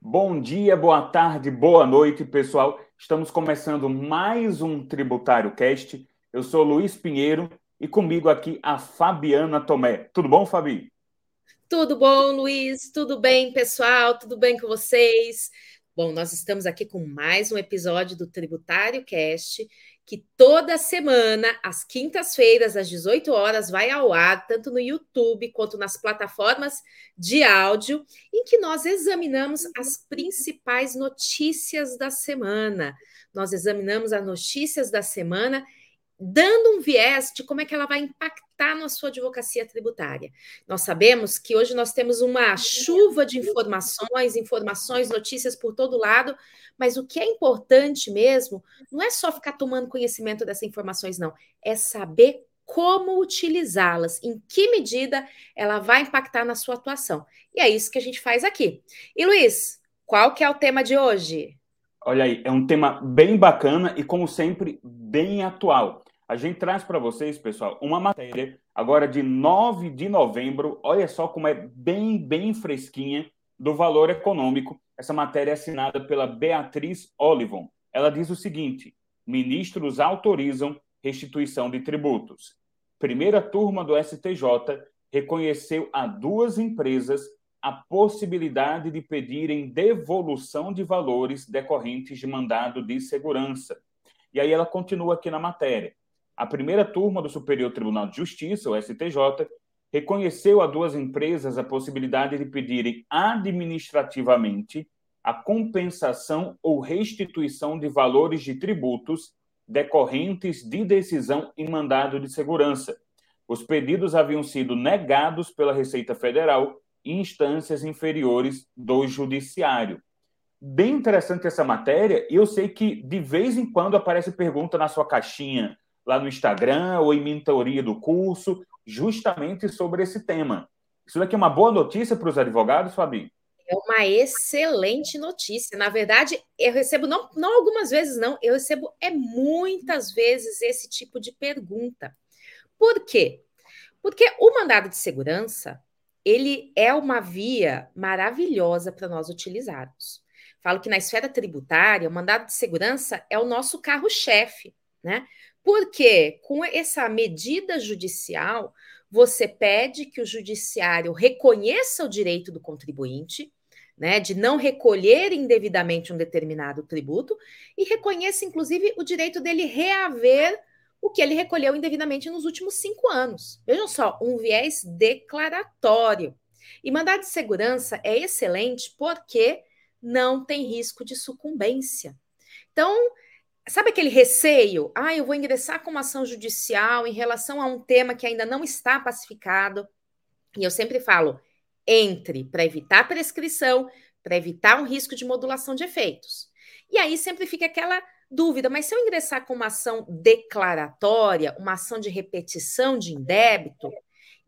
Bom dia, boa tarde, boa noite, pessoal. Estamos começando mais um Tributário Cast. Eu sou Luiz Pinheiro e comigo aqui a Fabiana Tomé. Tudo bom, Fabi? Tudo bom, Luiz? Tudo bem, pessoal? Tudo bem com vocês? Bom, nós estamos aqui com mais um episódio do Tributário Cast, que toda semana, às quintas-feiras, às 18 horas, vai ao ar, tanto no YouTube quanto nas plataformas de áudio, em que nós examinamos as principais notícias da semana. Nós examinamos as notícias da semana dando um viés de como é que ela vai impactar na sua advocacia tributária. Nós sabemos que hoje nós temos uma chuva de informações, informações, notícias por todo lado, mas o que é importante mesmo não é só ficar tomando conhecimento dessas informações, não, é saber como utilizá-las, em que medida ela vai impactar na sua atuação. E é isso que a gente faz aqui. E Luiz, qual que é o tema de hoje? Olha aí, é um tema bem bacana e, como sempre, bem atual. A gente traz para vocês, pessoal, uma matéria agora de 9 de novembro. Olha só como é bem, bem fresquinha do valor econômico. Essa matéria é assinada pela Beatriz Olivon. Ela diz o seguinte: ministros autorizam restituição de tributos. Primeira turma do STJ reconheceu a duas empresas a possibilidade de pedirem devolução de valores decorrentes de mandado de segurança. E aí ela continua aqui na matéria. A primeira turma do Superior Tribunal de Justiça, o STJ, reconheceu a duas empresas a possibilidade de pedirem administrativamente a compensação ou restituição de valores de tributos decorrentes de decisão em mandado de segurança. Os pedidos haviam sido negados pela Receita Federal em instâncias inferiores do Judiciário. Bem interessante essa matéria, e eu sei que de vez em quando aparece pergunta na sua caixinha lá no Instagram ou em mentoria do curso, justamente sobre esse tema. Isso daqui é uma boa notícia para os advogados, Fabi? É uma excelente notícia. Na verdade, eu recebo, não, não algumas vezes, não, eu recebo é muitas vezes esse tipo de pergunta. Por quê? Porque o mandado de segurança, ele é uma via maravilhosa para nós utilizarmos. Falo que na esfera tributária, o mandado de segurança é o nosso carro-chefe, né? Porque com essa medida judicial, você pede que o judiciário reconheça o direito do contribuinte, né, de não recolher indevidamente um determinado tributo e reconheça, inclusive, o direito dele reaver o que ele recolheu indevidamente nos últimos cinco anos. Vejam só, um viés declaratório. E mandado de segurança é excelente porque não tem risco de sucumbência. Então, Sabe aquele receio? Ah, eu vou ingressar com uma ação judicial em relação a um tema que ainda não está pacificado. E eu sempre falo: entre para evitar prescrição, para evitar um risco de modulação de efeitos. E aí sempre fica aquela dúvida: mas se eu ingressar com uma ação declaratória, uma ação de repetição de indébito,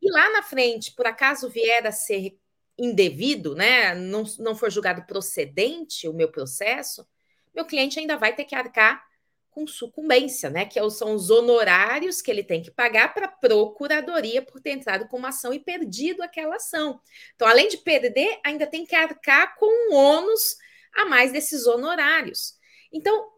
e lá na frente, por acaso vier a ser indevido, né, não, não for julgado procedente o meu processo, meu cliente ainda vai ter que arcar com sucumbência, né? Que é são os honorários que ele tem que pagar para a procuradoria por ter entrado com uma ação e perdido aquela ação. Então, além de perder, ainda tem que arcar com um ônus a mais desses honorários. Então,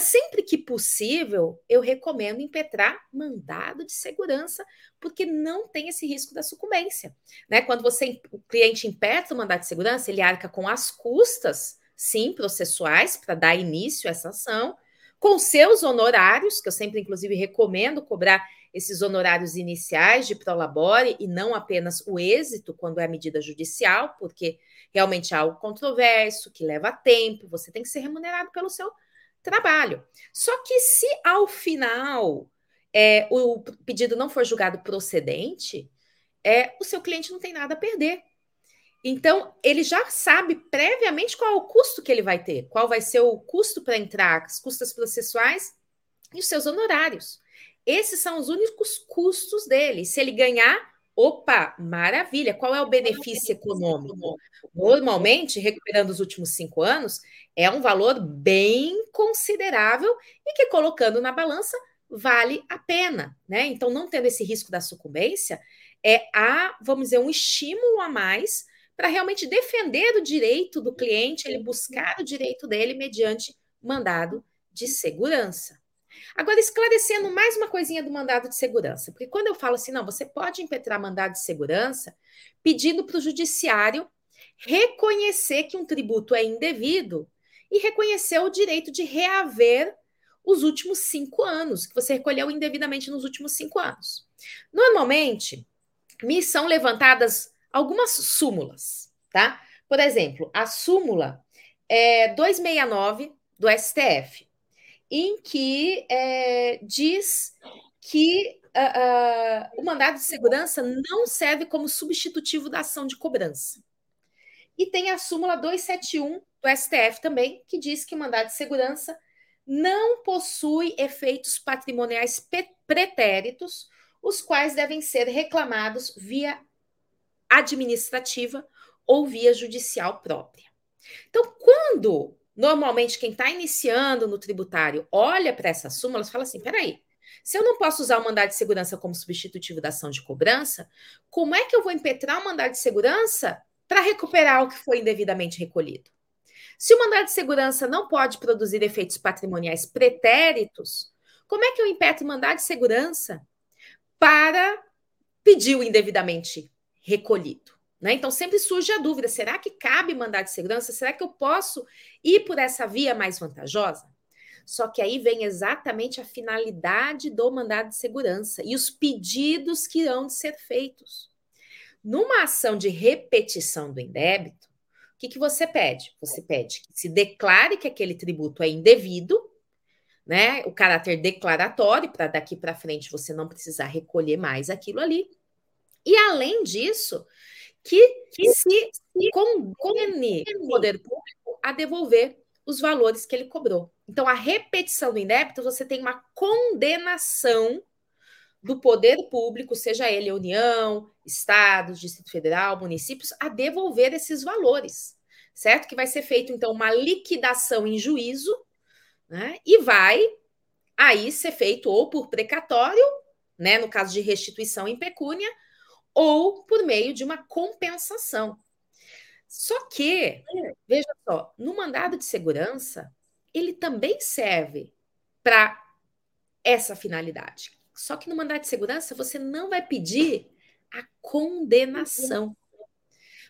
sempre que possível, eu recomendo impetrar mandado de segurança, porque não tem esse risco da sucumbência. Né? Quando você, o cliente impetra o mandado de segurança, ele arca com as custas, sim, processuais, para dar início a essa ação, com seus honorários, que eu sempre, inclusive, recomendo cobrar esses honorários iniciais de prolabore e não apenas o êxito quando é a medida judicial, porque realmente é algo controverso, que leva tempo, você tem que ser remunerado pelo seu trabalho. Só que se ao final é, o pedido não for julgado procedente, é, o seu cliente não tem nada a perder. Então, ele já sabe previamente qual é o custo que ele vai ter, qual vai ser o custo para entrar, as custas processuais e os seus honorários. Esses são os únicos custos dele. Se ele ganhar, opa, maravilha. Qual é o benefício econômico? Normalmente, recuperando os últimos cinco anos, é um valor bem considerável e que, colocando na balança, vale a pena. Né? Então, não tendo esse risco da sucumbência, é a, vamos dizer, um estímulo a mais para realmente defender o direito do cliente, ele buscar o direito dele mediante mandado de segurança. Agora, esclarecendo mais uma coisinha do mandado de segurança, porque quando eu falo assim, não, você pode impetrar mandado de segurança pedindo para o judiciário reconhecer que um tributo é indevido e reconhecer o direito de reaver os últimos cinco anos, que você recolheu indevidamente nos últimos cinco anos. Normalmente, me são levantadas algumas súmulas, tá? Por exemplo, a súmula é 269 do STF, em que é, diz que uh, uh, o mandado de segurança não serve como substitutivo da ação de cobrança. E tem a súmula 271 do STF também, que diz que o mandado de segurança não possui efeitos patrimoniais pretéritos, os quais devem ser reclamados via administrativa ou via judicial própria. Então, quando normalmente quem está iniciando no tributário olha para essas súmulas, fala assim: peraí, se eu não posso usar o mandado de segurança como substitutivo da ação de cobrança, como é que eu vou impetrar o mandado de segurança para recuperar o que foi indevidamente recolhido? Se o mandado de segurança não pode produzir efeitos patrimoniais pretéritos, como é que eu impetro o mandado de segurança para pedir o indevidamente recolhido? Né? Então sempre surge a dúvida: será que cabe mandado de segurança? Será que eu posso ir por essa via mais vantajosa? Só que aí vem exatamente a finalidade do mandado de segurança e os pedidos que irão de ser feitos. Numa ação de repetição do indébito, o que, que você pede? Você pede que se declare que aquele tributo é indevido, né? O caráter declaratório, para daqui para frente você não precisar recolher mais aquilo ali. E além disso, que, que se, se condene o poder público a devolver os valores que ele cobrou. Então, a repetição do indébito, você tem uma condenação do poder público, seja ele União, Estados, Distrito Federal, municípios, a devolver esses valores, certo? Que vai ser feito, então, uma liquidação em juízo, né? E vai aí ser feito ou por precatório, né? No caso de restituição em pecúnia, ou por meio de uma compensação. Só que, veja só, no mandado de segurança, ele também serve para essa finalidade. Só que no mandado de segurança você não vai pedir a condenação.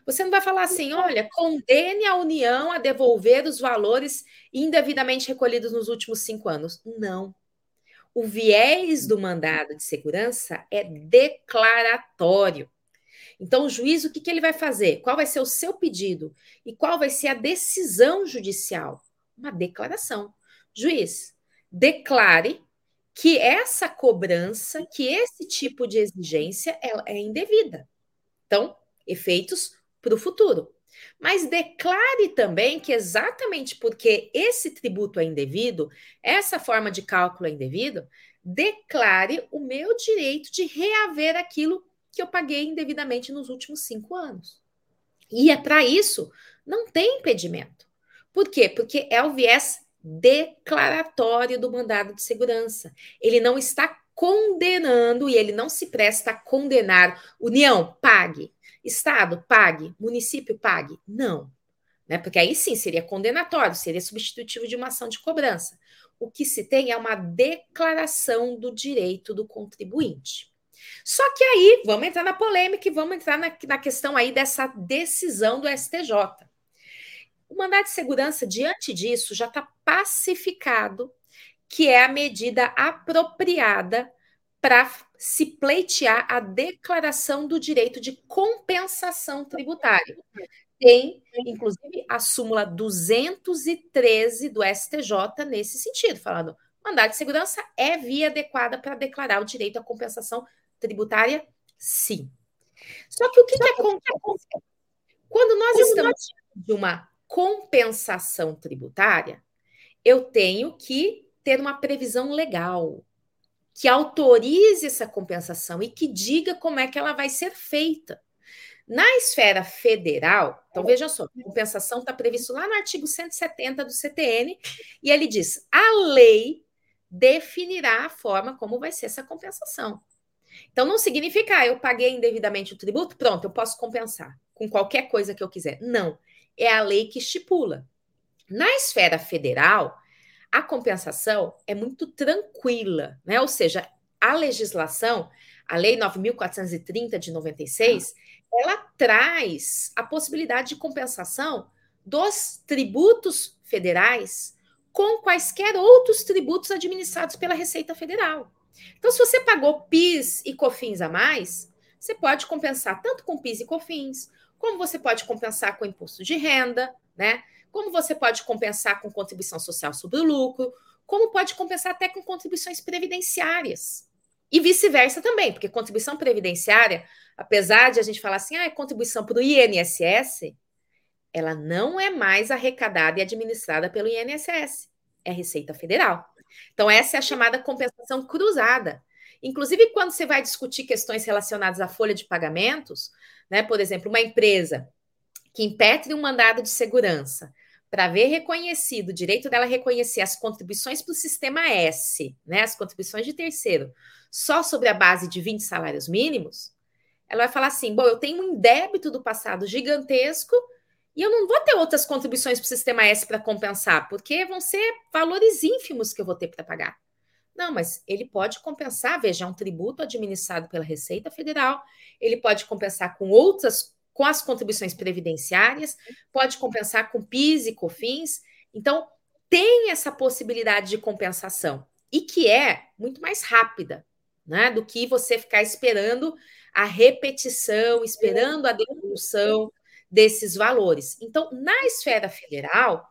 Você não vai falar assim, olha, condene a União a devolver os valores indevidamente recolhidos nos últimos cinco anos. Não. O viés do mandado de segurança é declaratório. Então, o juiz, o que, que ele vai fazer? Qual vai ser o seu pedido? E qual vai ser a decisão judicial? Uma declaração. Juiz, declare que essa cobrança, que esse tipo de exigência é, é indevida. Então, efeitos para o futuro. Mas declare também que exatamente porque esse tributo é indevido, essa forma de cálculo é indevido, declare o meu direito de reaver aquilo que eu paguei indevidamente nos últimos cinco anos. E é para isso, não tem impedimento. Por quê? Porque é o viés declaratório do mandado de segurança. Ele não está condenando e ele não se presta a condenar. União, pague. Estado, pague. Município, pague. Não. Né? Porque aí sim seria condenatório, seria substitutivo de uma ação de cobrança. O que se tem é uma declaração do direito do contribuinte. Só que aí, vamos entrar na polêmica e vamos entrar na, na questão aí dessa decisão do STJ. O mandado de segurança, diante disso, já está pacificado que é a medida apropriada para se pleitear a declaração do direito de compensação tributária. Tem, inclusive, a súmula 213 do STJ nesse sentido, falando mandado de segurança é via adequada para declarar o direito à compensação tributária? Sim. Só que o que, que acontece? Quando nós estamos de uma compensação tributária, eu tenho que ter uma previsão legal que autorize essa compensação e que diga como é que ela vai ser feita. Na esfera federal, então veja só, compensação está previsto lá no artigo 170 do CTN, e ele diz: a lei definirá a forma como vai ser essa compensação. Então não significa, ah, eu paguei indevidamente o tributo, pronto, eu posso compensar. com qualquer coisa que eu quiser. Não, é a lei que estipula. Na esfera federal, a compensação é muito tranquila, né? Ou seja, a legislação, a Lei 9.430 de 96, ela traz a possibilidade de compensação dos tributos federais com quaisquer outros tributos administrados pela Receita Federal. Então, se você pagou PIS e COFINS a mais, você pode compensar tanto com PIS e COFINS, como você pode compensar com imposto de renda, né? Como você pode compensar com contribuição social sobre o lucro, como pode compensar até com contribuições previdenciárias. E vice-versa também, porque contribuição previdenciária, apesar de a gente falar assim, ah, é contribuição para o INSS, ela não é mais arrecadada e administrada pelo INSS, é Receita Federal. Então, essa é a chamada compensação cruzada. Inclusive, quando você vai discutir questões relacionadas à folha de pagamentos, né, por exemplo, uma empresa que impetre um mandado de segurança para ver reconhecido, o direito dela reconhecer as contribuições para o sistema S, né, as contribuições de terceiro, só sobre a base de 20 salários mínimos, ela vai falar assim: bom, eu tenho um débito do passado gigantesco e eu não vou ter outras contribuições para o sistema S para compensar, porque vão ser valores ínfimos que eu vou ter para pagar. Não, mas ele pode compensar, veja, é um tributo administrado pela Receita Federal, ele pode compensar com outras, com as contribuições previdenciárias, pode compensar com PIS e COFINS. Então, tem essa possibilidade de compensação e que é muito mais rápida, né, do que você ficar esperando a repetição, esperando a devolução desses valores. Então, na esfera federal,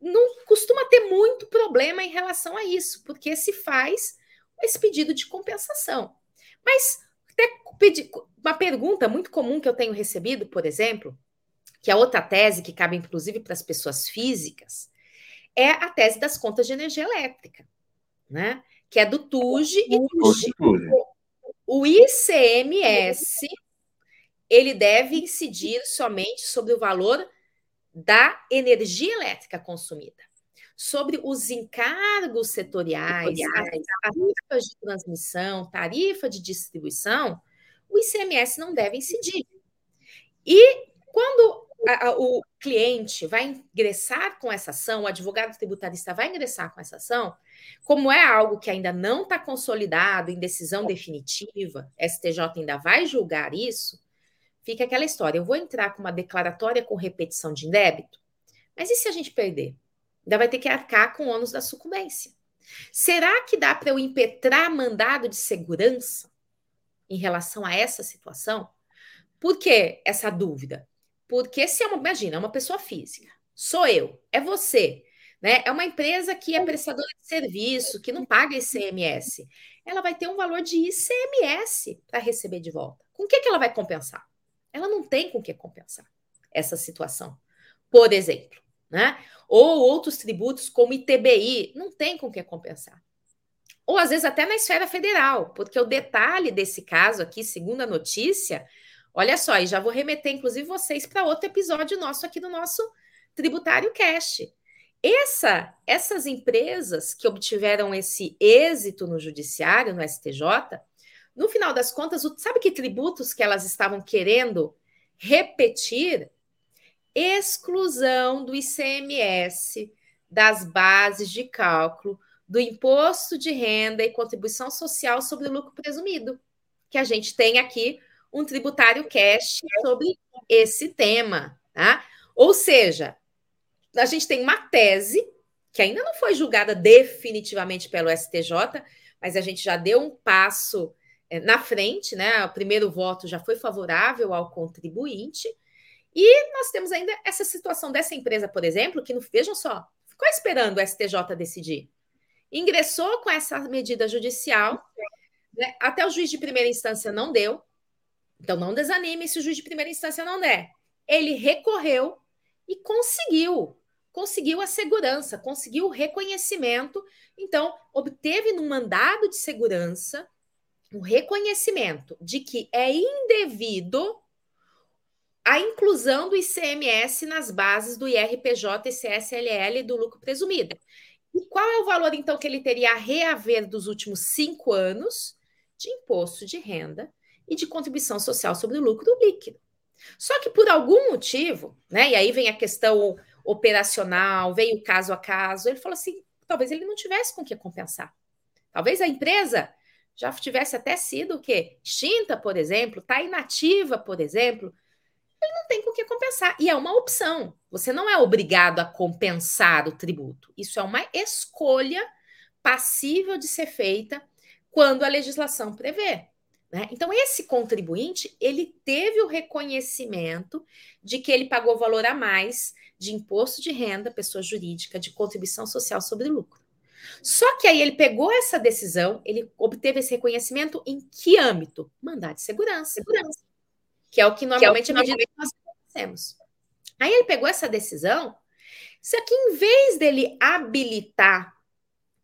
não costuma ter muito problema em relação a isso, porque se faz esse pedido de compensação. Mas até uma pergunta muito comum que eu tenho recebido, por exemplo, que é outra tese que cabe inclusive para as pessoas físicas, é a tese das contas de energia elétrica, né? Que é do TUG e do O ICMS ele deve incidir somente sobre o valor da energia elétrica consumida. Sobre os encargos setoriais, as tarifas de transmissão, tarifa de distribuição, o ICMS não deve incidir. E quando a, a, o cliente vai ingressar com essa ação, o advogado tributarista vai ingressar com essa ação, como é algo que ainda não está consolidado em decisão definitiva, STJ ainda vai julgar isso, fica aquela história: eu vou entrar com uma declaratória com repetição de débito, mas e se a gente perder? Ainda vai ter que arcar com o ônus da sucumbência. Será que dá para eu impetrar mandado de segurança em relação a essa situação? Por que essa dúvida? Porque se é uma, imagina, é uma pessoa física, sou eu, é você, né? É uma empresa que é prestadora de serviço, que não paga ICMS. Ela vai ter um valor de ICMS para receber de volta. Com o que, que ela vai compensar? ela não tem com que compensar essa situação. Por exemplo, né? Ou outros tributos como ITBI, não tem com que compensar. Ou às vezes até na esfera federal, porque o detalhe desse caso aqui, segundo a notícia, olha só, e já vou remeter inclusive vocês para outro episódio nosso aqui do nosso Tributário Cash. Essa, essas empresas que obtiveram esse êxito no judiciário, no STJ, no final das contas, sabe que tributos que elas estavam querendo repetir? Exclusão do ICMS das bases de cálculo do imposto de renda e contribuição social sobre o lucro presumido, que a gente tem aqui um tributário cash sobre esse tema, tá? Ou seja, a gente tem uma tese que ainda não foi julgada definitivamente pelo STJ, mas a gente já deu um passo é, na frente, né? O primeiro voto já foi favorável ao contribuinte. E nós temos ainda essa situação dessa empresa, por exemplo, que não vejam só, ficou esperando o STJ decidir. Ingressou com essa medida judicial, né? até o juiz de primeira instância não deu. Então não desanime se o juiz de primeira instância não der. Ele recorreu e conseguiu conseguiu a segurança, conseguiu o reconhecimento, então obteve no mandado de segurança o reconhecimento de que é indevido a inclusão do ICMS nas bases do IRPJ e CSLL do lucro presumido. E qual é o valor, então, que ele teria a reaver dos últimos cinco anos de imposto de renda e de contribuição social sobre o lucro líquido? Só que por algum motivo, né? E aí vem a questão operacional, veio caso a caso, ele falou assim: talvez ele não tivesse com o que compensar. Talvez a empresa já tivesse até sido o quê? Extinta, por exemplo, está inativa, por exemplo. Ele não tem com o que compensar. E é uma opção. Você não é obrigado a compensar o tributo. Isso é uma escolha passível de ser feita quando a legislação prevê. Né? Então, esse contribuinte, ele teve o reconhecimento de que ele pagou valor a mais de imposto de renda, pessoa jurídica, de contribuição social sobre lucro. Só que aí ele pegou essa decisão, ele obteve esse reconhecimento em que âmbito? Mandado de segurança. segurança que é o que normalmente é, o que é medida que nós conhecemos. Aí ele pegou essa decisão, só que em vez dele habilitar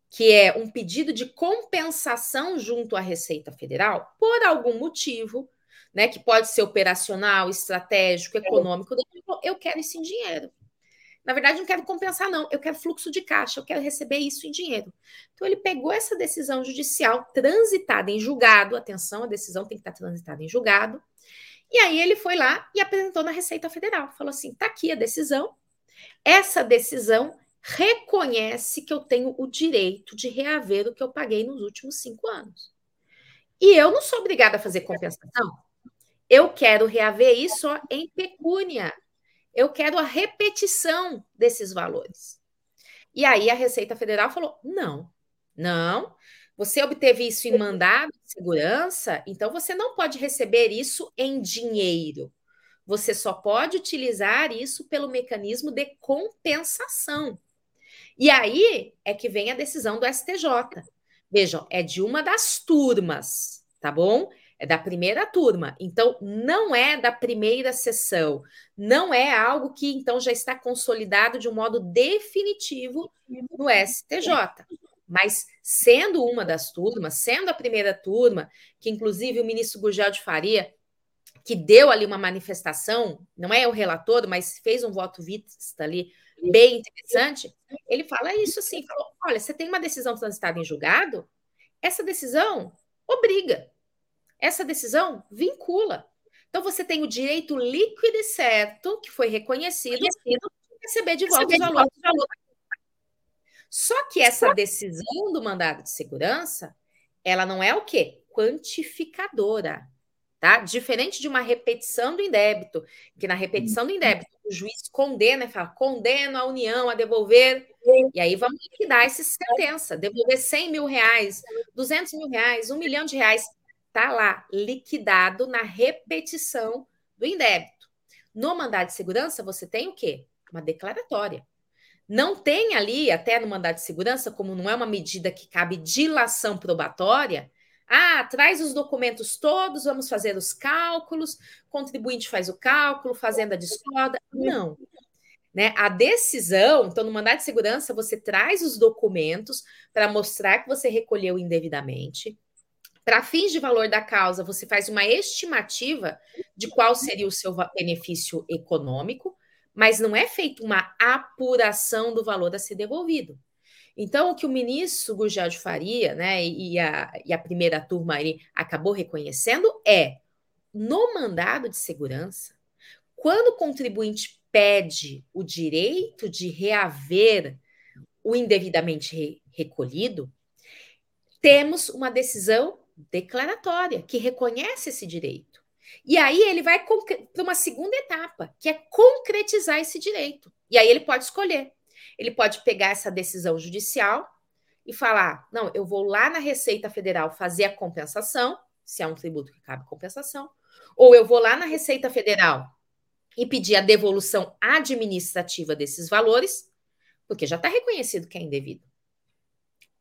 que é um pedido de compensação junto à Receita Federal, por algum motivo, né, que pode ser operacional, estratégico, econômico, eu quero isso em dinheiro. Na verdade, não quero compensar, não. Eu quero fluxo de caixa, eu quero receber isso em dinheiro. Então, ele pegou essa decisão judicial transitada em julgado. Atenção, a decisão tem que estar transitada em julgado. E aí ele foi lá e apresentou na Receita Federal. Falou assim: tá aqui a decisão. Essa decisão reconhece que eu tenho o direito de reaver o que eu paguei nos últimos cinco anos. E eu não sou obrigada a fazer compensação. Eu quero reaver isso em pecúnia. Eu quero a repetição desses valores. E aí a Receita Federal falou: não, não. Você obteve isso em mandado de segurança, então você não pode receber isso em dinheiro. Você só pode utilizar isso pelo mecanismo de compensação. E aí é que vem a decisão do STJ. Vejam, é de uma das turmas, tá bom? É da primeira turma. Então, não é da primeira sessão. Não é algo que, então, já está consolidado de um modo definitivo no STJ. Mas, sendo uma das turmas, sendo a primeira turma, que inclusive o ministro Gurgel de Faria, que deu ali uma manifestação, não é o relator, mas fez um voto vista ali bem interessante, ele fala isso assim: falou, olha, você tem uma decisão transitada em julgado, essa decisão obriga, essa decisão vincula. Então você tem o direito líquido e certo, que foi reconhecido, de receber de volta os valores. Só que essa decisão do mandado de segurança, ela não é o quê? Quantificadora tá? Diferente de uma repetição do indébito, que na repetição do indébito o juiz condena e fala, condena a União a devolver, e aí vamos liquidar essa sentença, devolver 100 mil reais, 200 mil reais, um milhão de reais, tá lá, liquidado na repetição do indébito. No mandado de segurança, você tem o quê? Uma declaratória. Não tem ali, até no mandado de segurança, como não é uma medida que cabe dilação probatória, ah, traz os documentos todos, vamos fazer os cálculos, contribuinte faz o cálculo, fazenda discorda. Não. Né? A decisão, então, no mandado de segurança, você traz os documentos para mostrar que você recolheu indevidamente. Para fins de valor da causa, você faz uma estimativa de qual seria o seu benefício econômico, mas não é feita uma apuração do valor a ser devolvido. Então, o que o ministro Gurgel Faria né, e, a, e a primeira turma aí acabou reconhecendo é, no mandado de segurança, quando o contribuinte pede o direito de reaver o indevidamente re, recolhido, temos uma decisão declaratória que reconhece esse direito. E aí ele vai para uma segunda etapa, que é concretizar esse direito. E aí ele pode escolher ele pode pegar essa decisão judicial e falar: não, eu vou lá na Receita Federal fazer a compensação, se é um tributo que cabe compensação, ou eu vou lá na Receita Federal e pedir a devolução administrativa desses valores, porque já está reconhecido que é indevido.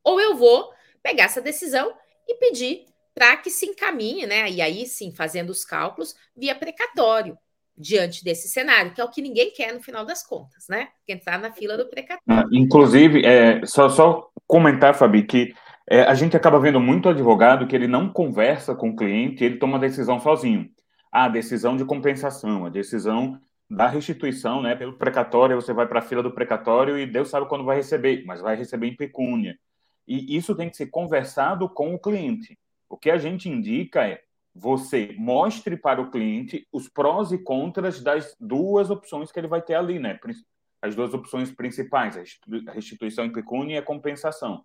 Ou eu vou pegar essa decisão e pedir para que se encaminhe, né? E aí sim, fazendo os cálculos via precatório diante desse cenário, que é o que ninguém quer no final das contas, né? Entrar na fila do precatório. Ah, inclusive, é, só, só comentar, Fabi, que é, a gente acaba vendo muito advogado que ele não conversa com o cliente, ele toma a decisão sozinho. a decisão de compensação, a decisão da restituição, né? Pelo precatório, você vai para a fila do precatório e Deus sabe quando vai receber, mas vai receber em pecúnia. E isso tem que ser conversado com o cliente. O que a gente indica é você mostre para o cliente os prós e contras das duas opções que ele vai ter ali, né? As duas opções principais, a restituição em pecúnia e a compensação.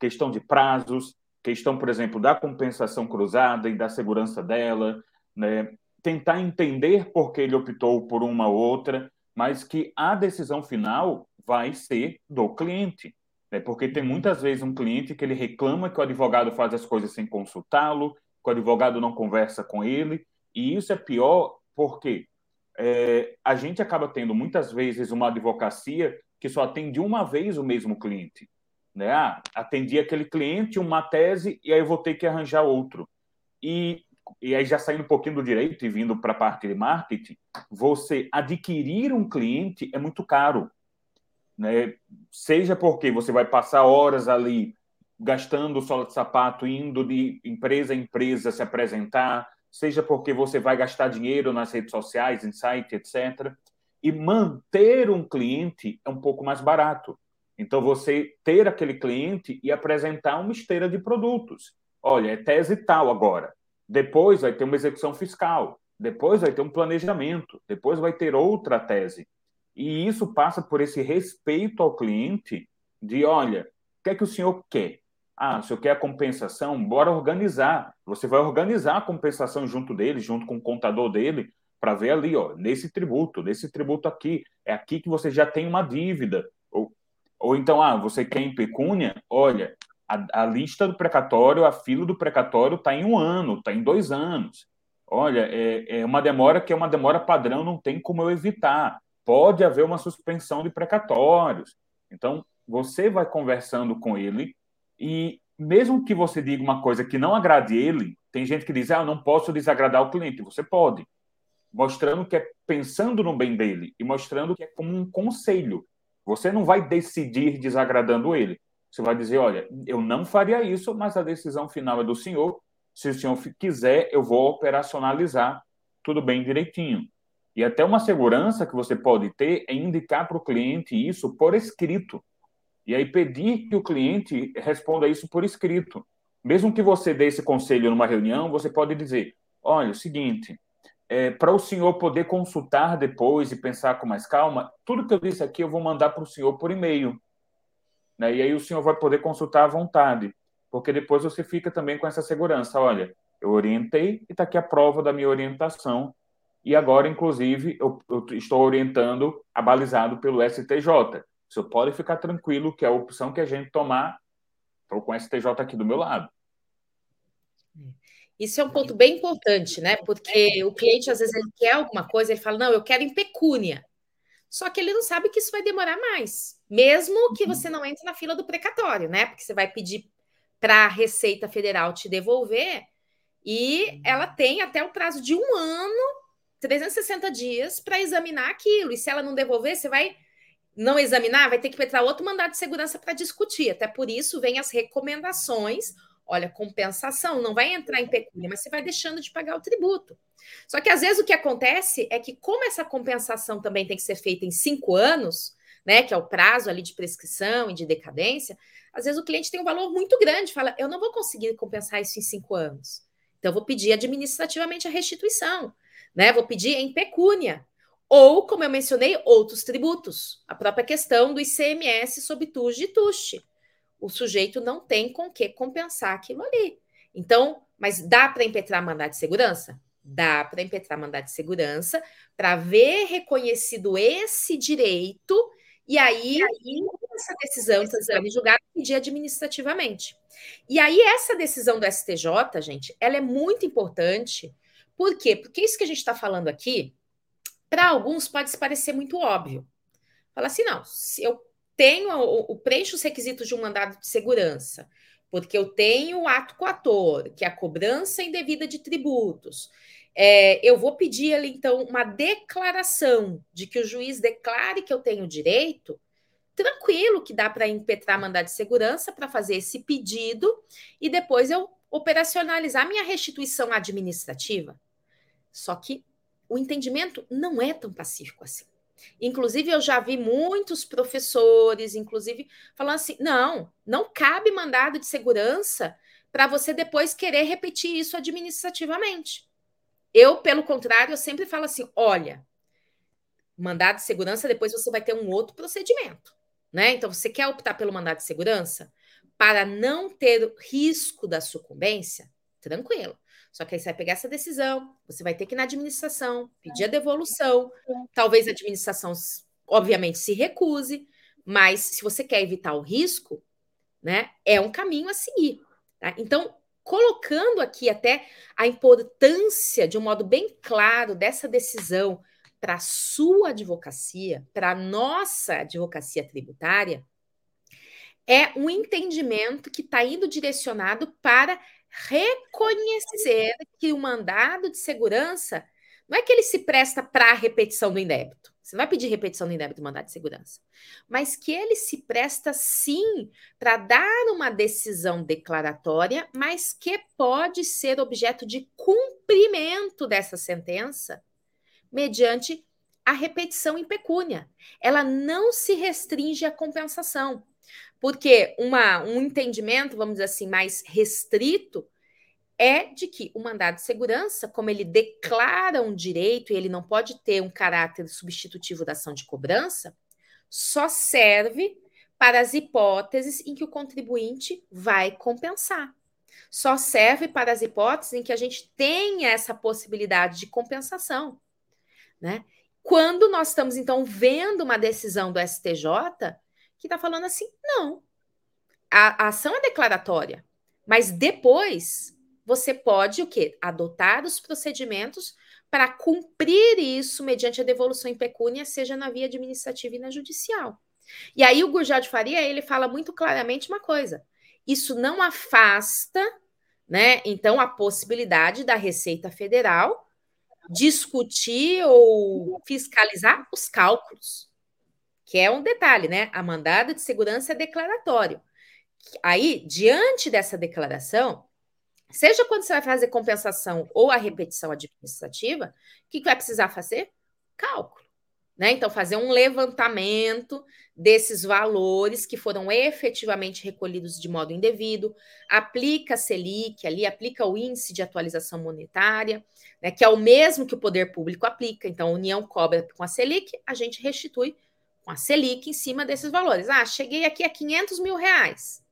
Questão de prazos, questão, por exemplo, da compensação cruzada e da segurança dela, né? tentar entender por que ele optou por uma ou outra, mas que a decisão final vai ser do cliente. Né? Porque tem muitas vezes um cliente que ele reclama que o advogado faz as coisas sem consultá-lo, que o advogado não conversa com ele, e isso é pior porque é, a gente acaba tendo muitas vezes uma advocacia que só atende uma vez o mesmo cliente. Né? Ah, atendi aquele cliente, uma tese, e aí vou ter que arranjar outro. E, e aí, já saindo um pouquinho do direito e vindo para a parte de marketing, você adquirir um cliente é muito caro. Né? Seja porque você vai passar horas ali gastando sola de sapato, indo de empresa em empresa se apresentar, seja porque você vai gastar dinheiro nas redes sociais, em site, etc. E manter um cliente é um pouco mais barato. Então, você ter aquele cliente e apresentar uma esteira de produtos. Olha, é tese tal agora. Depois vai ter uma execução fiscal. Depois vai ter um planejamento. Depois vai ter outra tese. E isso passa por esse respeito ao cliente de, olha, o que é que o senhor quer? Ah, o senhor quer a compensação? Bora organizar. Você vai organizar a compensação junto dele, junto com o contador dele, para ver ali, ó, nesse tributo, nesse tributo aqui. É aqui que você já tem uma dívida. Ou, ou então, ah, você quer em pecúnia? Olha, a, a lista do precatório, a fila do precatório está em um ano, está em dois anos. Olha, é, é uma demora que é uma demora padrão, não tem como eu evitar. Pode haver uma suspensão de precatórios. Então, você vai conversando com ele e mesmo que você diga uma coisa que não agrade ele, tem gente que diz, ah, eu não posso desagradar o cliente. Você pode, mostrando que é pensando no bem dele e mostrando que é como um conselho. Você não vai decidir desagradando ele. Você vai dizer, olha, eu não faria isso, mas a decisão final é do senhor. Se o senhor quiser, eu vou operacionalizar tudo bem direitinho. E até uma segurança que você pode ter é indicar para o cliente isso por escrito. E aí pedir que o cliente responda isso por escrito. Mesmo que você dê esse conselho numa reunião, você pode dizer: olha, é o seguinte, é, para o senhor poder consultar depois e pensar com mais calma, tudo que eu disse aqui eu vou mandar para o senhor por e-mail. Né? E aí o senhor vai poder consultar à vontade, porque depois você fica também com essa segurança. Olha, eu orientei e está aqui a prova da minha orientação. E agora, inclusive, eu, eu estou orientando abalizado pelo STJ. Senhor pode ficar tranquilo que a opção que a gente tomar, estou com o STJ aqui do meu lado. Isso é um ponto bem importante, né? Porque o cliente, às vezes, ele quer alguma coisa, ele fala, não, eu quero em pecúnia. Só que ele não sabe que isso vai demorar mais. Mesmo que você não entre na fila do precatório, né? Porque você vai pedir para a Receita Federal te devolver e ela tem até o prazo de um ano, 360 dias, para examinar aquilo. E se ela não devolver, você vai não examinar, vai ter que pegar outro mandado de segurança para discutir. Até por isso vem as recomendações. Olha, compensação, não vai entrar em pecúnia, mas você vai deixando de pagar o tributo. Só que às vezes o que acontece é que, como essa compensação também tem que ser feita em cinco anos, né, que é o prazo ali de prescrição e de decadência, às vezes o cliente tem um valor muito grande, fala, eu não vou conseguir compensar isso em cinco anos. Então, eu vou pedir administrativamente a restituição, né? Vou pedir em pecúnia. Ou, como eu mencionei, outros tributos. A própria questão do ICMS sobre TUSD e TUST. O sujeito não tem com que compensar aquilo ali. Então, mas dá para impetrar mandado de segurança? Dá para impetrar mandado de segurança para ver reconhecido esse direito e aí, aí essa decisão está julgada pedir administrativamente. E aí essa decisão do STJ, gente, ela é muito importante. Por quê? Porque isso que a gente está falando aqui para alguns pode parecer muito óbvio. Fala assim, não, se eu tenho o, preencho os requisitos de um mandado de segurança, porque eu tenho o ato coator, que é a cobrança indevida de tributos. É, eu vou pedir ali, então, uma declaração de que o juiz declare que eu tenho direito, tranquilo que dá para impetrar mandado de segurança para fazer esse pedido e depois eu operacionalizar minha restituição administrativa. Só que o entendimento não é tão pacífico assim. Inclusive, eu já vi muitos professores, inclusive, falando assim: não, não cabe mandado de segurança para você depois querer repetir isso administrativamente. Eu, pelo contrário, eu sempre falo assim: olha, mandado de segurança, depois você vai ter um outro procedimento. Né? Então, você quer optar pelo mandado de segurança para não ter risco da sucumbência? Tranquilo. Só que aí você vai pegar essa decisão, você vai ter que ir na administração, pedir a devolução. Talvez a administração, obviamente, se recuse, mas se você quer evitar o risco, né, é um caminho a seguir. Tá? Então, colocando aqui até a importância de um modo bem claro dessa decisão para a sua advocacia, para a nossa advocacia tributária, é um entendimento que está indo direcionado para reconhecer que o mandado de segurança não é que ele se presta para a repetição do indébito. Você não vai pedir repetição do indébito do mandado de segurança. Mas que ele se presta sim para dar uma decisão declaratória, mas que pode ser objeto de cumprimento dessa sentença mediante a repetição em pecúnia. Ela não se restringe à compensação. Porque uma, um entendimento, vamos dizer assim, mais restrito é de que o mandado de segurança, como ele declara um direito e ele não pode ter um caráter substitutivo da ação de cobrança, só serve para as hipóteses em que o contribuinte vai compensar. Só serve para as hipóteses em que a gente tenha essa possibilidade de compensação, né? Quando nós estamos então vendo uma decisão do STJ que está falando assim: não, a, a ação é declaratória, mas depois você pode o quê? Adotar os procedimentos para cumprir isso mediante a devolução em pecúnia, seja na via administrativa e na judicial. E aí o Gurjal de Faria, ele fala muito claramente uma coisa: isso não afasta, né, então a possibilidade da Receita Federal discutir ou fiscalizar os cálculos que é um detalhe, né? A mandada de segurança é declaratório. Aí, diante dessa declaração, seja quando você vai fazer compensação ou a repetição administrativa, o que vai precisar fazer? Cálculo. Né? Então, fazer um levantamento desses valores que foram efetivamente recolhidos de modo indevido, aplica a Selic ali, aplica o índice de atualização monetária, né, que é o mesmo que o poder público aplica. Então, a União cobra com a Selic, a gente restitui com a Selic em cima desses valores. Ah, cheguei aqui a 500 mil reais.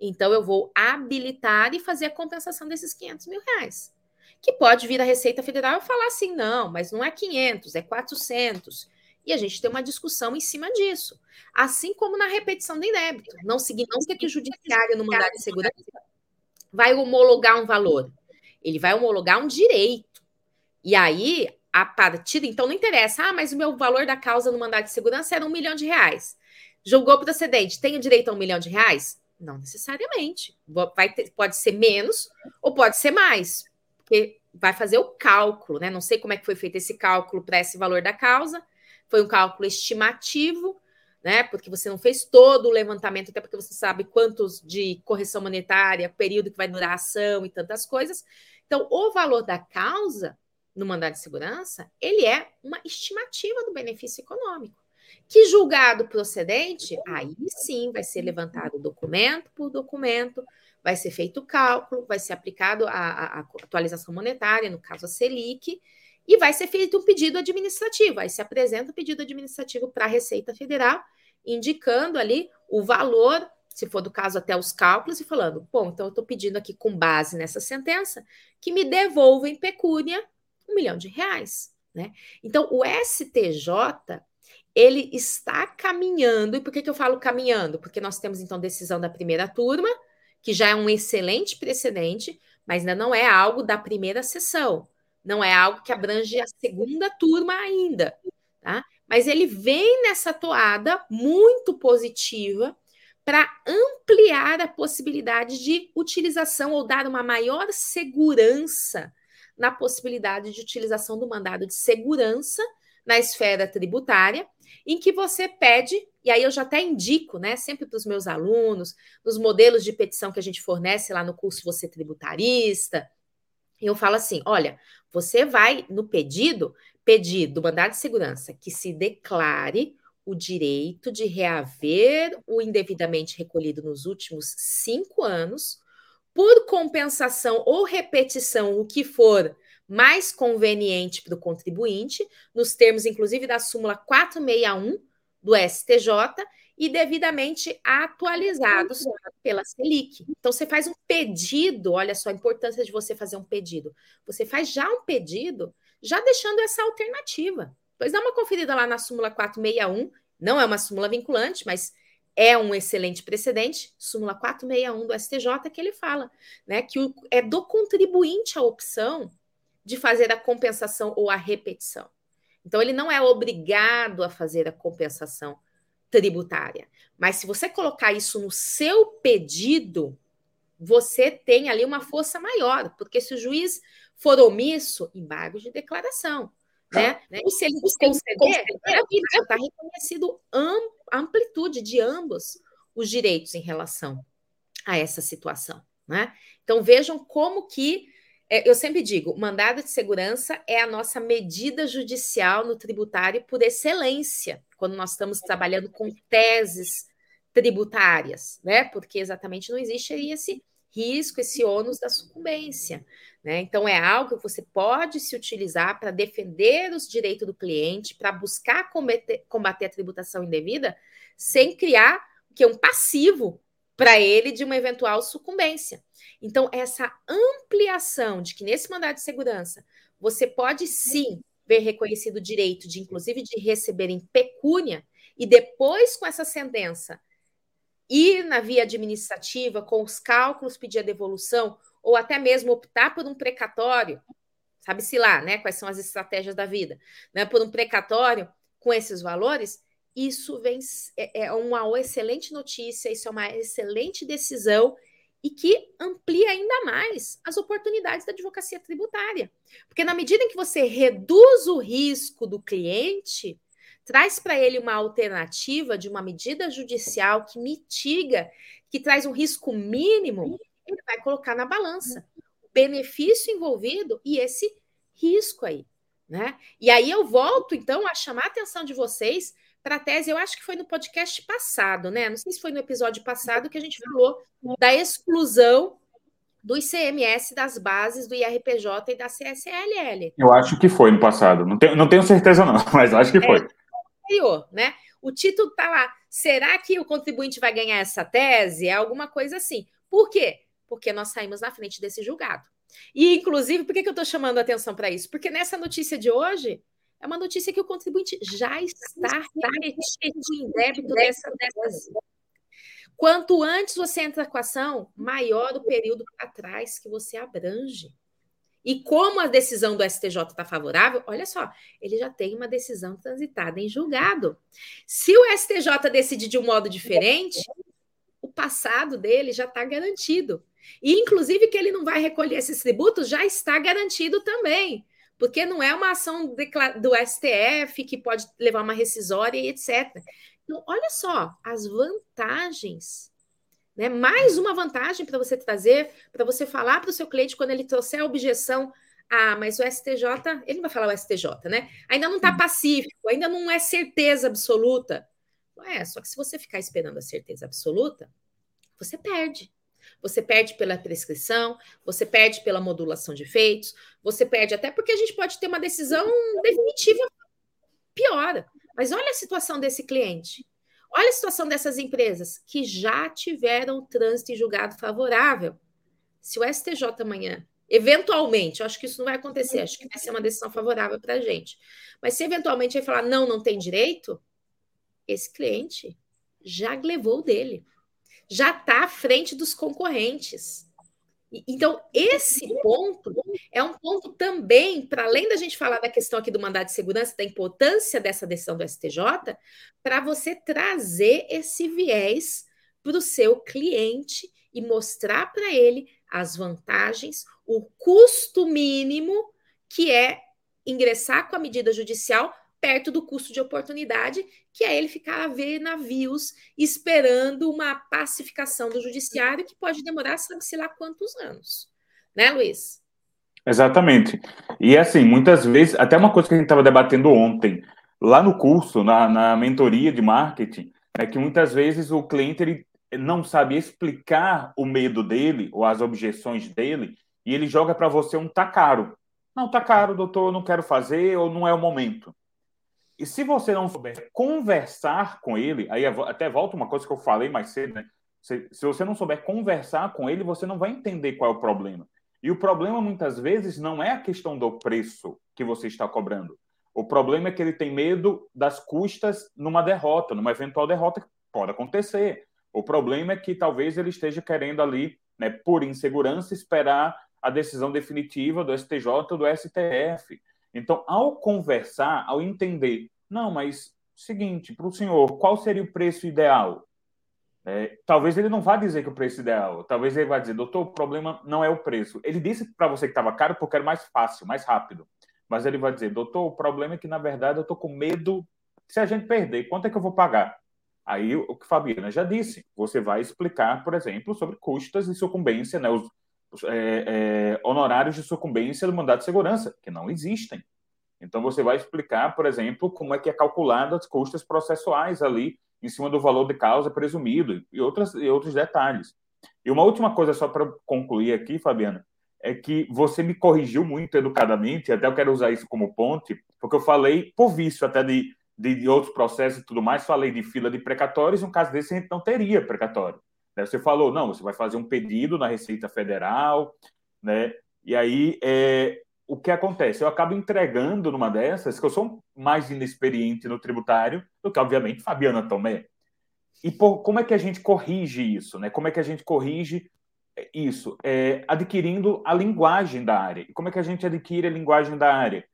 Então, eu vou habilitar e fazer a compensação desses 500 mil reais. Que pode vir a Receita Federal e falar assim: não, mas não é 500, é 400. E a gente tem uma discussão em cima disso. Assim como na repetição do inébito. Não significa que o judiciário, no mandado de segurança, vai homologar um valor. Ele vai homologar um direito. E aí, a partir, então não interessa, ah, mas o meu valor da causa no mandado de segurança era um milhão de reais. Julgou procedente, tenho direito a um milhão de reais? Não necessariamente. Vai ter, pode ser menos ou pode ser mais, porque vai fazer o cálculo, né? Não sei como é que foi feito esse cálculo para esse valor da causa. Foi um cálculo estimativo, né? Porque você não fez todo o levantamento, até porque você sabe quantos de correção monetária, período que vai durar a ação e tantas coisas. Então, o valor da causa no mandado de segurança, ele é uma estimativa do benefício econômico. Que julgado procedente, aí sim vai ser levantado documento por documento, vai ser feito o cálculo, vai ser aplicado a, a, a atualização monetária, no caso a Selic, e vai ser feito um pedido administrativo. Aí se apresenta o pedido administrativo para a Receita Federal, indicando ali o valor, se for do caso, até os cálculos, e falando: bom, então eu estou pedindo aqui, com base nessa sentença, que me devolva em pecúnia um milhão de reais. Né? Então, o STJ ele está caminhando, e por que, que eu falo caminhando? Porque nós temos então decisão da primeira turma, que já é um excelente precedente, mas ainda não é algo da primeira sessão, não é algo que abrange a segunda turma ainda, tá? Mas ele vem nessa toada muito positiva para ampliar a possibilidade de utilização ou dar uma maior segurança na possibilidade de utilização do mandado de segurança na esfera tributária, em que você pede, e aí eu já até indico, né, sempre para os meus alunos, nos modelos de petição que a gente fornece lá no curso Você Tributarista, eu falo assim: olha, você vai no pedido pedir do mandado de segurança que se declare o direito de reaver o indevidamente recolhido nos últimos cinco anos por compensação ou repetição, o que for mais conveniente para o contribuinte, nos termos, inclusive, da súmula 461 do STJ, e devidamente atualizados pela Selic. Então, você faz um pedido, olha só a importância de você fazer um pedido. Você faz já um pedido, já deixando essa alternativa. Pois dá uma conferida lá na súmula 461, não é uma súmula vinculante, mas é um excelente precedente, súmula 461 do STJ, que ele fala né, que o, é do contribuinte a opção de fazer a compensação ou a repetição. Então, ele não é obrigado a fazer a compensação tributária. Mas se você colocar isso no seu pedido, você tem ali uma força maior, porque se o juiz for omisso, embargo de declaração. Né? né? E se ele conceder, está reconhecido a amplitude de ambos os direitos em relação a essa situação. Né? Então vejam como que é, eu sempre digo, mandado de segurança é a nossa medida judicial no tributário por excelência, quando nós estamos trabalhando com teses tributárias, né? Porque exatamente não existe esse risco, esse ônus da sucumbência. Né? Então, é algo que você pode se utilizar para defender os direitos do cliente, para buscar combater, combater a tributação indevida, sem criar que é um passivo para ele de uma eventual sucumbência. Então, essa ampliação de que nesse mandado de segurança você pode sim ver reconhecido o direito de, inclusive, de receber em pecúnia, e depois, com essa sentença, ir na via administrativa, com os cálculos, pedir a devolução, ou até mesmo optar por um precatório, sabe-se lá, né? Quais são as estratégias da vida, né? Por um precatório com esses valores, isso vem, é, é uma excelente notícia, isso é uma excelente decisão e que amplia ainda mais as oportunidades da advocacia tributária. Porque na medida em que você reduz o risco do cliente, traz para ele uma alternativa de uma medida judicial que mitiga, que traz um risco mínimo, ele vai colocar na balança o benefício envolvido e esse risco aí, né? E aí eu volto então a chamar a atenção de vocês para a tese, eu acho que foi no podcast passado, né? Não sei se foi no episódio passado que a gente falou da exclusão do ICMS das bases do IRPJ e da CSLL. Eu acho que foi no passado. Não tenho, não tenho certeza, não, mas acho que é, foi. É, né? O título está lá. Será que o contribuinte vai ganhar essa tese? É alguma coisa assim. Por quê? Porque nós saímos na frente desse julgado. E, inclusive, por que, que eu estou chamando a atenção para isso? Porque nessa notícia de hoje, é uma notícia que o contribuinte já está repetindo em débito dessa tese. Quanto antes você entra com a ação, maior o período para trás que você abrange. E como a decisão do STJ está favorável, olha só, ele já tem uma decisão transitada em julgado. Se o STJ decidir de um modo diferente, o passado dele já está garantido. E, inclusive, que ele não vai recolher esses tributos já está garantido também porque não é uma ação do STF que pode levar uma rescisória e etc. Então, olha só as vantagens. Né? Mais uma vantagem para você trazer, para você falar para o seu cliente quando ele trouxer a objeção. Ah, mas o STJ, ele não vai falar o STJ, né? Ainda não está pacífico, ainda não é certeza absoluta. É, só que se você ficar esperando a certeza absoluta, você perde. Você perde pela prescrição, você perde pela modulação de efeitos, você perde até porque a gente pode ter uma decisão definitiva piora. Mas olha a situação desse cliente. Olha a situação dessas empresas que já tiveram trânsito e julgado favorável. Se o STJ amanhã, eventualmente, acho que isso não vai acontecer, acho que vai ser uma decisão favorável para a gente. Mas se eventualmente ele falar não, não tem direito, esse cliente já levou dele já está à frente dos concorrentes. Então, esse ponto é um ponto também, para além da gente falar da questão aqui do mandado de segurança, da importância dessa decisão do STJ, para você trazer esse viés para o seu cliente e mostrar para ele as vantagens, o custo mínimo que é ingressar com a medida judicial perto do custo de oportunidade, que é ele ficar a ver navios esperando uma pacificação do judiciário que pode demorar, sabe-se lá quantos anos. Né, Luiz? Exatamente. E assim, muitas vezes, até uma coisa que a gente estava debatendo ontem, lá no curso, na, na mentoria de marketing, é que muitas vezes o cliente ele, não sabe explicar o medo dele ou as objeções dele e ele joga para você um tá caro. Não, tá caro, doutor, não quero fazer ou não é o momento. E se você não souber conversar com ele, aí até volta uma coisa que eu falei mais cedo, né? Se, se você não souber conversar com ele, você não vai entender qual é o problema. E o problema, muitas vezes, não é a questão do preço que você está cobrando. O problema é que ele tem medo das custas numa derrota, numa eventual derrota que pode acontecer. O problema é que talvez ele esteja querendo ali, né, por insegurança, esperar a decisão definitiva do STJ ou do STF. Então, ao conversar, ao entender, não, mas seguinte, para o senhor, qual seria o preço ideal? É, talvez ele não vá dizer que o preço ideal, talvez ele vá dizer, doutor, o problema não é o preço. Ele disse para você que estava caro porque era mais fácil, mais rápido. Mas ele vai dizer, doutor, o problema é que, na verdade, eu estou com medo se a gente perder, quanto é que eu vou pagar? Aí, o que Fabiana já disse, você vai explicar, por exemplo, sobre custas de sucumbência, né, os é, é, honorários de sucumbência do mandato de segurança, que não existem. Então, você vai explicar, por exemplo, como é que é calculado as custas processuais ali, em cima do valor de causa presumido, e, outras, e outros detalhes. E uma última coisa, só para concluir aqui, Fabiana, é que você me corrigiu muito educadamente, até eu quero usar isso como ponte, porque eu falei, por vício até de de, de, outros processos e tudo mais, falei de fila de precatórios, um caso desse a gente não teria precatório. Né? Você falou, não, você vai fazer um pedido na Receita Federal, né? E aí, é, o que acontece? Eu acabo entregando numa dessas, que eu sou mais inexperiente no tributário do que, obviamente, Fabiana Tomé. E por, como é que a gente corrige isso? Né? Como é que a gente corrige isso? É, adquirindo a linguagem da área. E como é que a gente adquire a linguagem da área?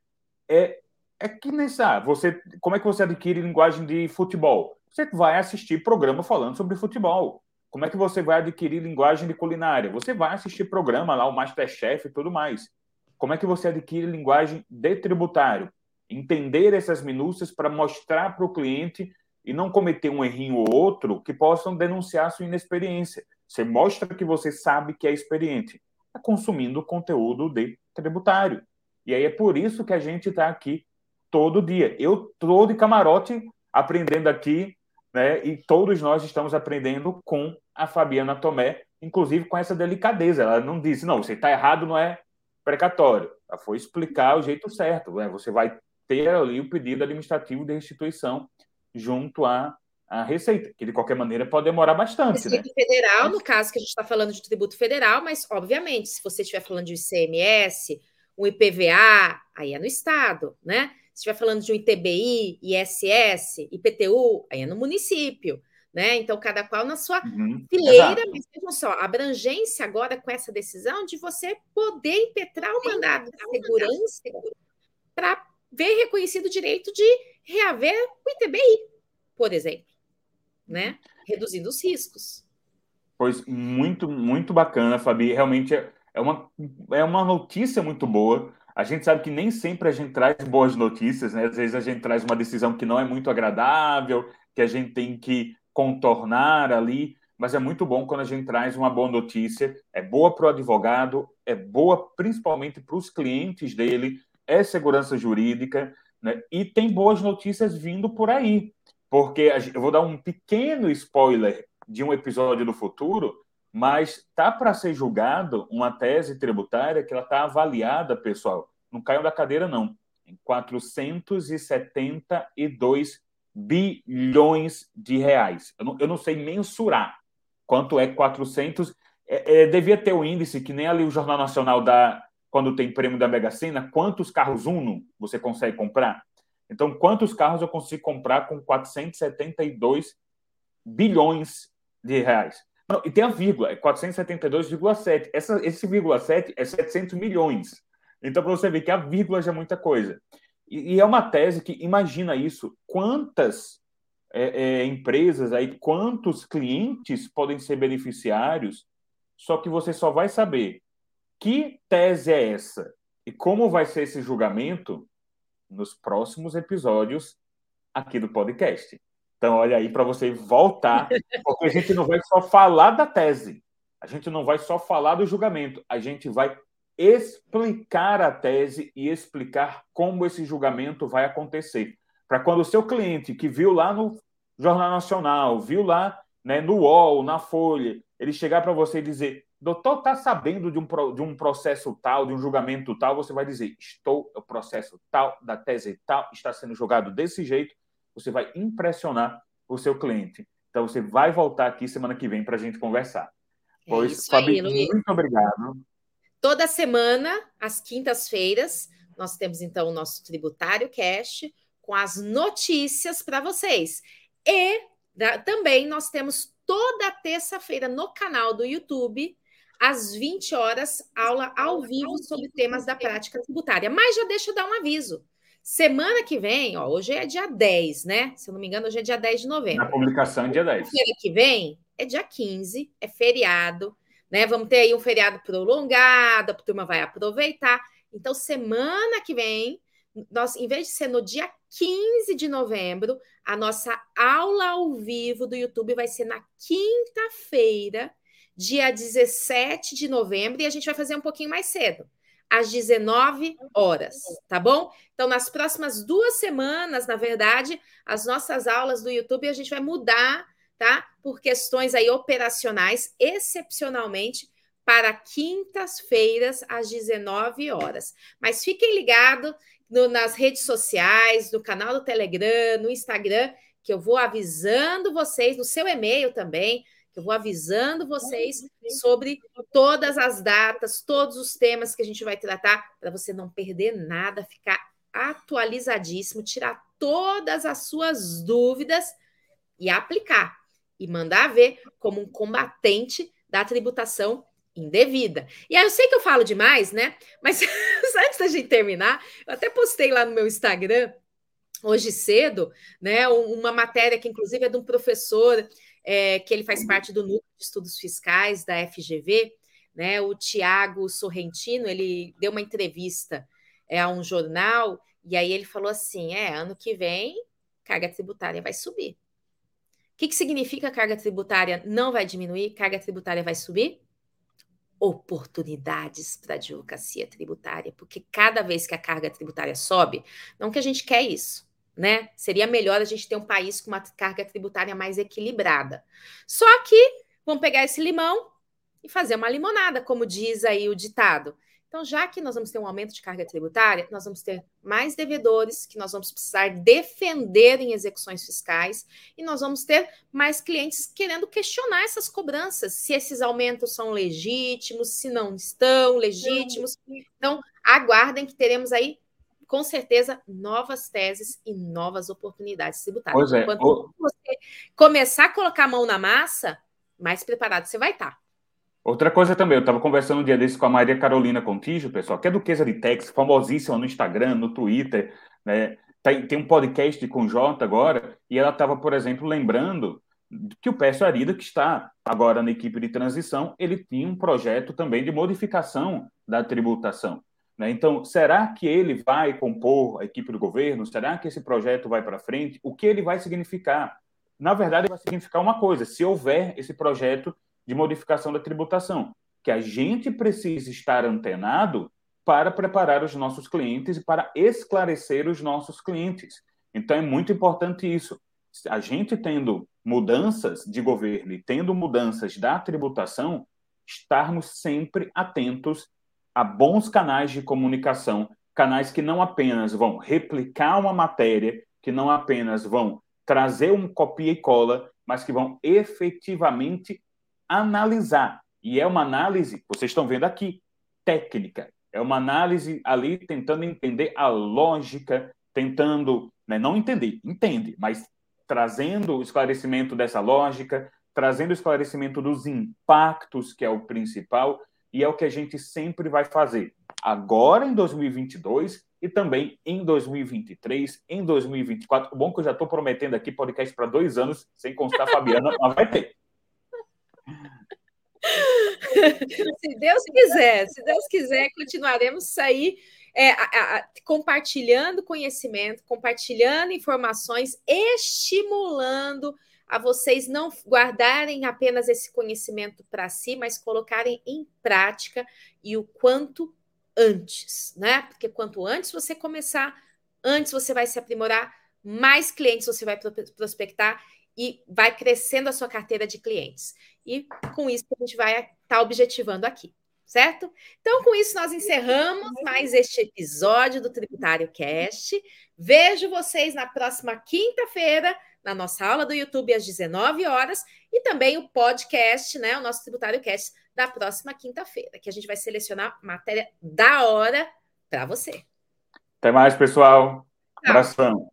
É é que nessa, você, como é que você adquire linguagem de futebol? Você vai assistir programa falando sobre futebol. Como é que você vai adquirir linguagem de culinária? Você vai assistir programa lá, o Masterchef e tudo mais. Como é que você adquire linguagem de tributário? Entender essas minúcias para mostrar para o cliente e não cometer um errinho ou outro que possam denunciar sua inexperiência. Você mostra que você sabe que é experiente. É consumindo conteúdo de tributário. E aí é por isso que a gente está aqui todo dia. Eu estou de camarote aprendendo aqui, né? E todos nós estamos aprendendo com a Fabiana Tomé, inclusive com essa delicadeza. Ela não disse, não, você está errado, não é precatório. Ela foi explicar o jeito certo. Né? Você vai ter ali o pedido administrativo de restituição junto à, à Receita, que de qualquer maneira pode demorar bastante. Receita né? Federal, no caso que a gente está falando de tributo federal, mas obviamente, se você estiver falando de ICMS, um IPVA, aí é no Estado, né? Se estiver falando de um ITBI, ISS, IPTU, aí é no município, né? Então, cada qual na sua uhum, fileira, exato. mas vejam só, a abrangência agora com essa decisão de você poder impetrar o mandado de segurança para ver reconhecido o direito de reaver o ITBI, por exemplo, né? Reduzindo os riscos. Pois muito, muito bacana, Fabi. Realmente é, é uma, é uma notícia muito boa. A gente sabe que nem sempre a gente traz boas notícias, né? Às vezes a gente traz uma decisão que não é muito agradável, que a gente tem que contornar ali, mas é muito bom quando a gente traz uma boa notícia. É boa para o advogado, é boa principalmente para os clientes dele, é segurança jurídica, né? E tem boas notícias vindo por aí, porque eu vou dar um pequeno spoiler de um episódio do futuro mas tá para ser julgado uma tese tributária que ela está avaliada, pessoal, não caiam da cadeira não, em 472 bilhões de reais. Eu não, eu não sei mensurar quanto é 400. É, é, devia ter o índice que nem ali o Jornal Nacional dá quando tem prêmio da Mega Sena, quantos carros Uno você consegue comprar? Então, quantos carros eu consigo comprar com 472 bilhões de reais? Não, e tem a vírgula, é 472,7. Essa, esse vírgula 7 é 700 milhões. Então, para você ver que a vírgula já é muita coisa. E, e é uma tese que, imagina isso, quantas é, é, empresas aí, quantos clientes podem ser beneficiários, só que você só vai saber que tese é essa e como vai ser esse julgamento nos próximos episódios aqui do podcast. Então, olha aí para você voltar, porque a gente não vai só falar da tese, a gente não vai só falar do julgamento, a gente vai explicar a tese e explicar como esse julgamento vai acontecer. Para quando o seu cliente que viu lá no Jornal Nacional, viu lá né, no UOL, na Folha, ele chegar para você e dizer, doutor, está sabendo de um, de um processo tal, de um julgamento tal, você vai dizer, estou, o processo tal, da tese tal, está sendo julgado desse jeito, você vai impressionar o seu cliente. Então, você vai voltar aqui semana que vem para a gente conversar. É pois, Fabi, muito obrigado. Toda semana, às quintas-feiras, nós temos então o nosso Tributário Cash com as notícias para vocês. E da, também nós temos toda terça-feira no canal do YouTube, às 20 horas, aula ao vivo sobre temas da prática tributária. Mas já deixa eu dar um aviso. Semana que vem, ó, hoje é dia 10, né? Se eu não me engano, hoje é dia 10 de novembro. Na publicação é dia 10. Semana que vem é dia 15, é feriado, né? Vamos ter aí um feriado prolongado, a turma vai aproveitar. Então, semana que vem, nós, em vez de ser no dia 15 de novembro, a nossa aula ao vivo do YouTube vai ser na quinta-feira, dia 17 de novembro, e a gente vai fazer um pouquinho mais cedo às 19 horas, tá bom? Então, nas próximas duas semanas, na verdade, as nossas aulas do YouTube a gente vai mudar, tá? Por questões aí operacionais, excepcionalmente para quintas-feiras às 19 horas. Mas fiquem ligados no, nas redes sociais, no canal do Telegram, no Instagram, que eu vou avisando vocês, no seu e-mail também, eu vou avisando vocês sobre todas as datas, todos os temas que a gente vai tratar, para você não perder nada, ficar atualizadíssimo, tirar todas as suas dúvidas e aplicar. E mandar ver como um combatente da tributação indevida. E aí eu sei que eu falo demais, né? Mas antes da gente terminar, eu até postei lá no meu Instagram hoje cedo, né? Uma matéria que inclusive é de um professor é, que ele faz parte do núcleo de estudos fiscais da FGV, né? O Tiago Sorrentino, ele deu uma entrevista é, a um jornal e aí ele falou assim: é, ano que vem carga tributária vai subir. O que, que significa carga tributária não vai diminuir, carga tributária vai subir? Oportunidades para a advocacia tributária, porque cada vez que a carga tributária sobe, não que a gente quer isso, né? Seria melhor a gente ter um país com uma carga tributária mais equilibrada. Só que vamos pegar esse limão e fazer uma limonada, como diz aí o ditado. Então, já que nós vamos ter um aumento de carga tributária, nós vamos ter mais devedores que nós vamos precisar defender em execuções fiscais e nós vamos ter mais clientes querendo questionar essas cobranças, se esses aumentos são legítimos, se não estão legítimos. Então, aguardem que teremos aí com certeza, novas teses e novas oportunidades tributárias. Pois é. Quando você começar a colocar a mão na massa, mais preparado você vai estar. Outra coisa também, eu estava conversando um dia desse com a Maria Carolina Contígio, pessoal, que é duquesa de Tex, famosíssima no Instagram, no Twitter, né? Tem, tem um podcast com o Jota agora, e ela estava, por exemplo, lembrando que o Pécio Arida, que está agora na equipe de transição, ele tinha um projeto também de modificação da tributação. Né? Então, será que ele vai compor a equipe do governo? Será que esse projeto vai para frente? O que ele vai significar? Na verdade, vai significar uma coisa: se houver esse projeto de modificação da tributação, que a gente precisa estar antenado para preparar os nossos clientes e para esclarecer os nossos clientes. Então, é muito importante isso. A gente tendo mudanças de governo e tendo mudanças da tributação, estarmos sempre atentos a bons canais de comunicação, canais que não apenas vão replicar uma matéria, que não apenas vão trazer um copia e cola, mas que vão efetivamente analisar. E é uma análise, vocês estão vendo aqui, técnica. É uma análise ali tentando entender a lógica, tentando, né, não entender, entende, mas trazendo o esclarecimento dessa lógica, trazendo o esclarecimento dos impactos, que é o principal, e é o que a gente sempre vai fazer. Agora em 2022 e também em 2023, em 2024. O bom é que eu já estou prometendo aqui podcast para dois anos, sem constar Fabiana, mas vai ter. se Deus quiser, se Deus quiser, continuaremos aí é, a, a, compartilhando conhecimento, compartilhando informações, estimulando a vocês não guardarem apenas esse conhecimento para si, mas colocarem em prática e o quanto antes, né? Porque quanto antes você começar, antes você vai se aprimorar, mais clientes você vai prospectar e vai crescendo a sua carteira de clientes. E com isso a gente vai estar tá objetivando aqui, certo? Então, com isso, nós encerramos mais este episódio do Tributário Cast. Vejo vocês na próxima quinta-feira, na nossa aula do YouTube, às 19 horas, e também o podcast, né? O nosso Tributário Cast da próxima quinta-feira, que a gente vai selecionar matéria da hora para você. Até mais, pessoal. Abração.